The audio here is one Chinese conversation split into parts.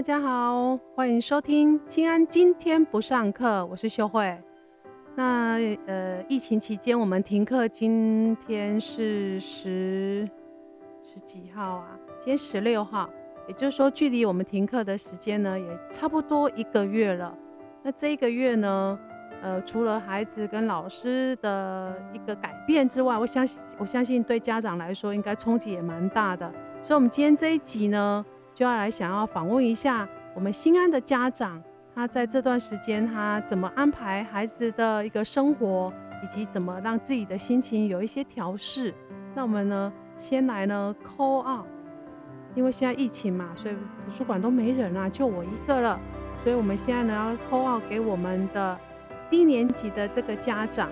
大家好，欢迎收听新安今天不上课，我是秀慧。那呃，疫情期间我们停课，今天是十十几号啊？今天十六号，也就是说，距离我们停课的时间呢，也差不多一个月了。那这一个月呢，呃，除了孩子跟老师的一个改变之外，我相信，我相信对家长来说，应该冲击也蛮大的。所以，我们今天这一集呢。就要来想要访问一下我们新安的家长，他在这段时间他怎么安排孩子的一个生活，以及怎么让自己的心情有一些调试。那我们呢，先来呢 call out，因为现在疫情嘛，所以图书馆都没人啊，就我一个了。所以我们现在呢要 call out 给我们的低年级的这个家长。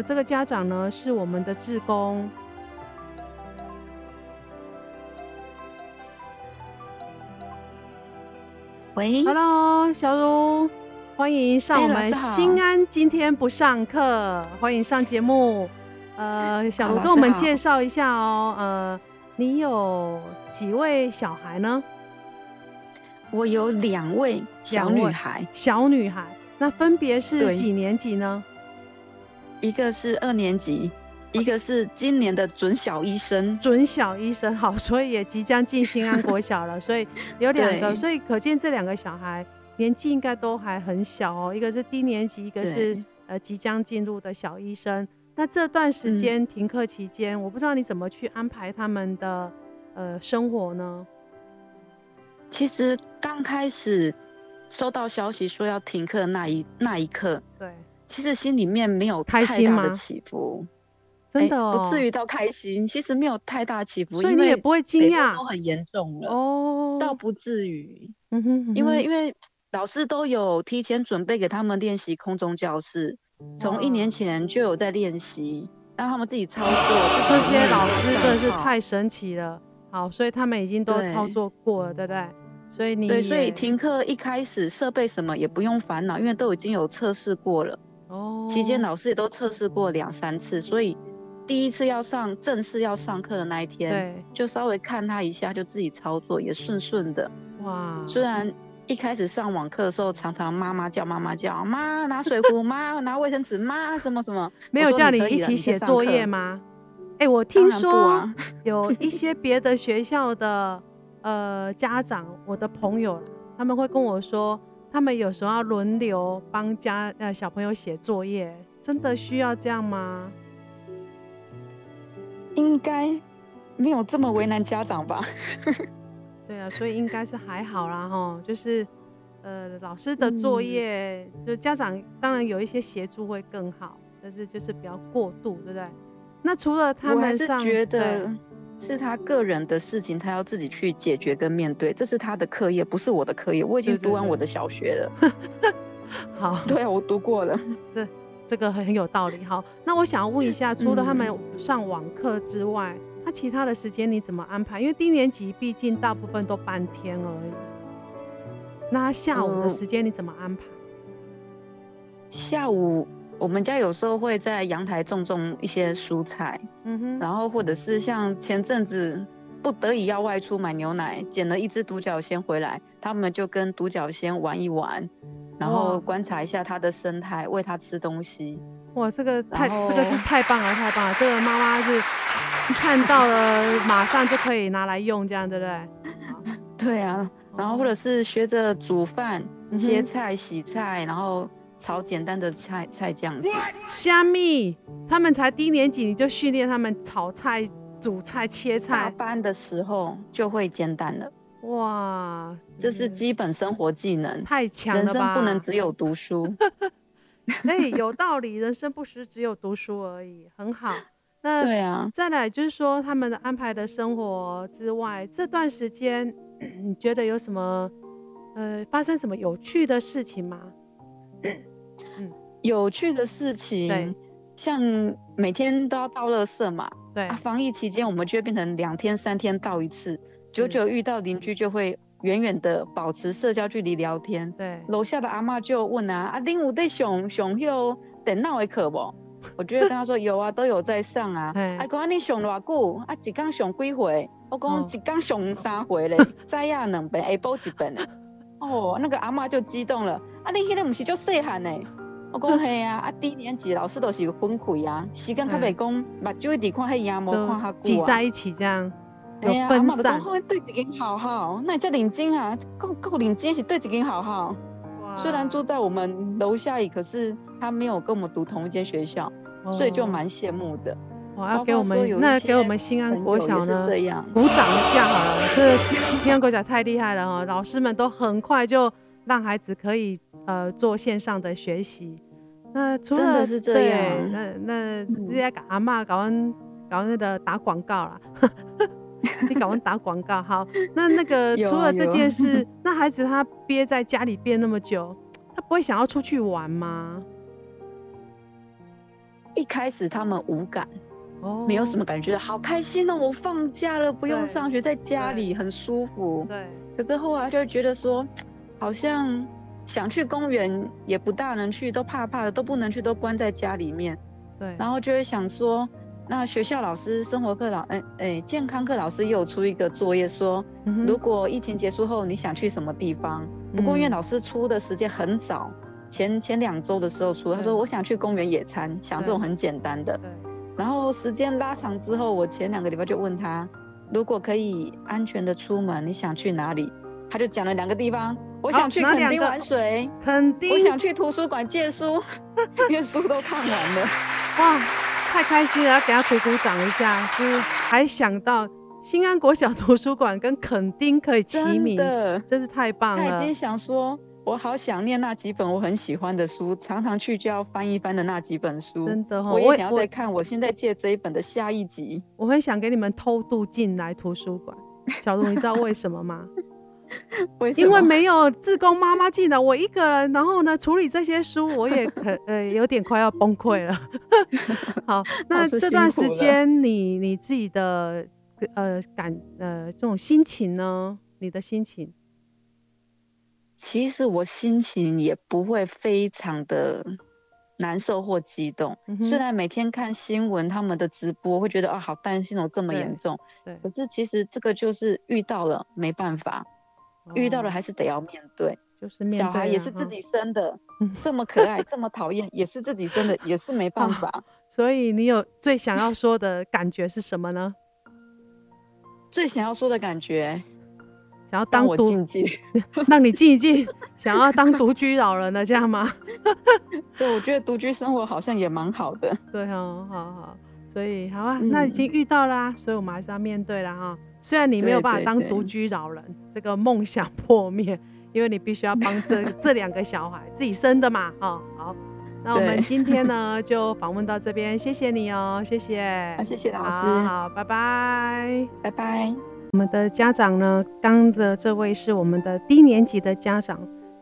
那这个家长呢，是我们的志工。喂，Hello，小茹，欢迎上我们新安。今天不上课，欢迎上节目。呃，小茹跟我们介绍一下哦。呃，你有几位小孩呢？我有两位小女孩，小女孩。那分别是几年级呢？一个是二年级，一个是今年的准小医生。准小医生好，所以也即将进新安国小了，所以有两个，所以可见这两个小孩年纪应该都还很小哦。一个是低年级，一个是呃即将进入的小医生。那这段时间停课期间，我不知道你怎么去安排他们的呃生活呢？其实刚开始收到消息说要停课那一那一刻，对。其实心里面没有太大的起伏，真的不至于到开心。其实没有太大起伏，所以你也不会惊讶，都很严重了哦，倒不至于。嗯哼，因为因为老师都有提前准备给他们练习空中教室，从一年前就有在练习，让他们自己操作。这些老师真的是太神奇了。好，所以他们已经都操作过了，对不对？所以你对，所以停课一开始设备什么也不用烦恼，因为都已经有测试过了。哦，期间老师也都测试过两三次，所以第一次要上正式要上课的那一天，对，就稍微看他一下，就自己操作也顺顺的。哇，虽然一开始上网课的时候，常常妈妈叫妈妈叫妈拿水壶，妈拿卫生纸，妈什么什么，没有叫你一起写作业吗？哎，我听说有一些别的学校的呃家长，我的朋友他们会跟我说。他们有时候要轮流帮家呃小朋友写作业，真的需要这样吗？应该没有这么为难家长吧？对啊，所以应该是还好啦哈。就是呃老师的作业，就家长当然有一些协助会更好，但是就是不要过度，对不对？那除了他们上，觉得。是他个人的事情，他要自己去解决跟面对，这是他的课业，不是我的课业。我已经读完我的小学了。好，对啊，我读过了。这这个很有道理。好，那我想要问一下，除了他们上网课之外，他其他的时间你怎么安排？因为低年级毕竟大部分都半天而已。那下午的时间你怎么安排？下午。我们家有时候会在阳台种种一些蔬菜，嗯哼，然后或者是像前阵子不得已要外出买牛奶，捡了一只独角仙回来，他们就跟独角仙玩一玩，然后观察一下它的生态，喂它吃东西。哇，这个太这个是太棒了，太棒了！这个妈妈是看到了马上就可以拿来用，这样对不对？对啊，然后或者是学着煮饭、切菜、洗菜，然后。炒简单的菜菜酱，虾米，他们才低年级，你就训练他们炒菜、煮菜、切菜。班的时候就会简单了。哇，这是基本生活技能，太强了吧！人生不能只有读书。哎，有道理，人生不是只有读书而已，很好。那对啊，再来就是说他们的安排的生活之外，这段时间 你觉得有什么呃发生什么有趣的事情吗？有趣的事情，像每天都要倒垃圾嘛。对啊，防疫期间我们就会变成两天三天倒一次，久久遇到邻居就会远远的保持社交距离聊天。对，楼下的阿妈就问啊：“阿丁，我在熊熊有等闹一可不？”我就会跟他说有啊，都有在上啊。哎，讲你上偌久？啊，一刚上几回？我讲一刚上三回嘞，再呀两遍，下补一本嘞。哦，那个阿妈就激动了。啊，恁迄个不是叫细汉呢？我讲嘿啊，啊低年级老师都是分开啊，时间较袂讲，目睭一直看迄样，无看较久啊。挤在一起这样，哎呀，阿妈都讲对一间好好，那叫领金啊，够够领金是对一间好好。虽然住在我们楼下里，可是他没有跟我们读同一间学校，所以就蛮羡慕的。我要给我们那给我们新安国小呢鼓掌一下好了，这新安国小太厉害了哈，老师们都很快就让孩子可以呃做线上的学习。那除了对，那那人家搞阿妈搞完搞那个打广告啦，你搞完打广告好。那那个除了这件事，那孩子他憋在家里憋那么久，他不会想要出去玩吗？一开始他们无感。哦没有什么感觉，好开心哦！我放假了，不用上学，在家里很舒服。对。可是后来就觉得说，好像想去公园也不大能去，都怕怕的，都不能去，都关在家里面。对。然后就会想说，那学校老师、生活课老，哎哎，健康课老师又有出一个作业，说如果疫情结束后你想去什么地方？不过因为老师出的时间很早，前前两周的时候出，他说我想去公园野餐，想这种很简单的。然后时间拉长之后，我前两个礼拜就问他，如果可以安全的出门，你想去哪里？他就讲了两个地方，我想去垦丁玩水，垦丁，我想去图书馆借书，因为书都看完了。哇，太开心了，要给他鼓鼓掌一下，就是还想到新安国小图书馆跟垦丁可以齐名，真是太棒了。他已经想说。我好想念那几本我很喜欢的书，常常去就要翻一翻的那几本书。真的哈，我也想要再看。我现在借这一本的下一集，我很想给你们偷渡进来图书馆。小龙，你知道为什么吗？为因为没有自工妈妈进来，我一个人，然后呢处理这些书，我也可呃有点快要崩溃了。好，那这段时间你你自己的呃感呃这种心情呢？你的心情？其实我心情也不会非常的难受或激动，虽然每天看新闻他们的直播会觉得啊好担心哦这么严重，对，可是其实这个就是遇到了没办法，遇到了还是得要面对，就是小孩也是自己生的，这么可爱这么讨厌也是自己生的，也是没办法。所以你有最想要说的感觉是什么呢？最想要说的感觉。想要当独，让你静一静。想要当独居老人的这样吗？对，我觉得独居生活好像也蛮好的。对哦，好好，所以好啊，那已经遇到啦，所以我们还是要面对了哈。虽然你没有办法当独居老人，这个梦想破灭，因为你必须要帮这 这两个小孩自己生的嘛。哈，好，那我们今天呢 就访问到这边，谢谢你哦，谢谢，谢谢老师，好，拜拜，拜拜。我们的家长呢，刚的这位是我们的低年级的家长。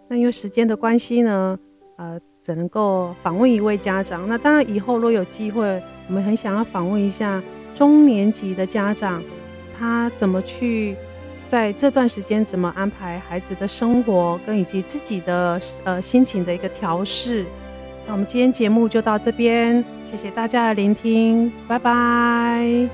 那因为时间的关系呢，呃，只能够访问一位家长。那当然以后如果有机会，我们很想要访问一下中年级的家长，他怎么去在这段时间怎么安排孩子的生活，跟以及自己的呃心情的一个调试。那我们今天节目就到这边，谢谢大家的聆听，拜拜。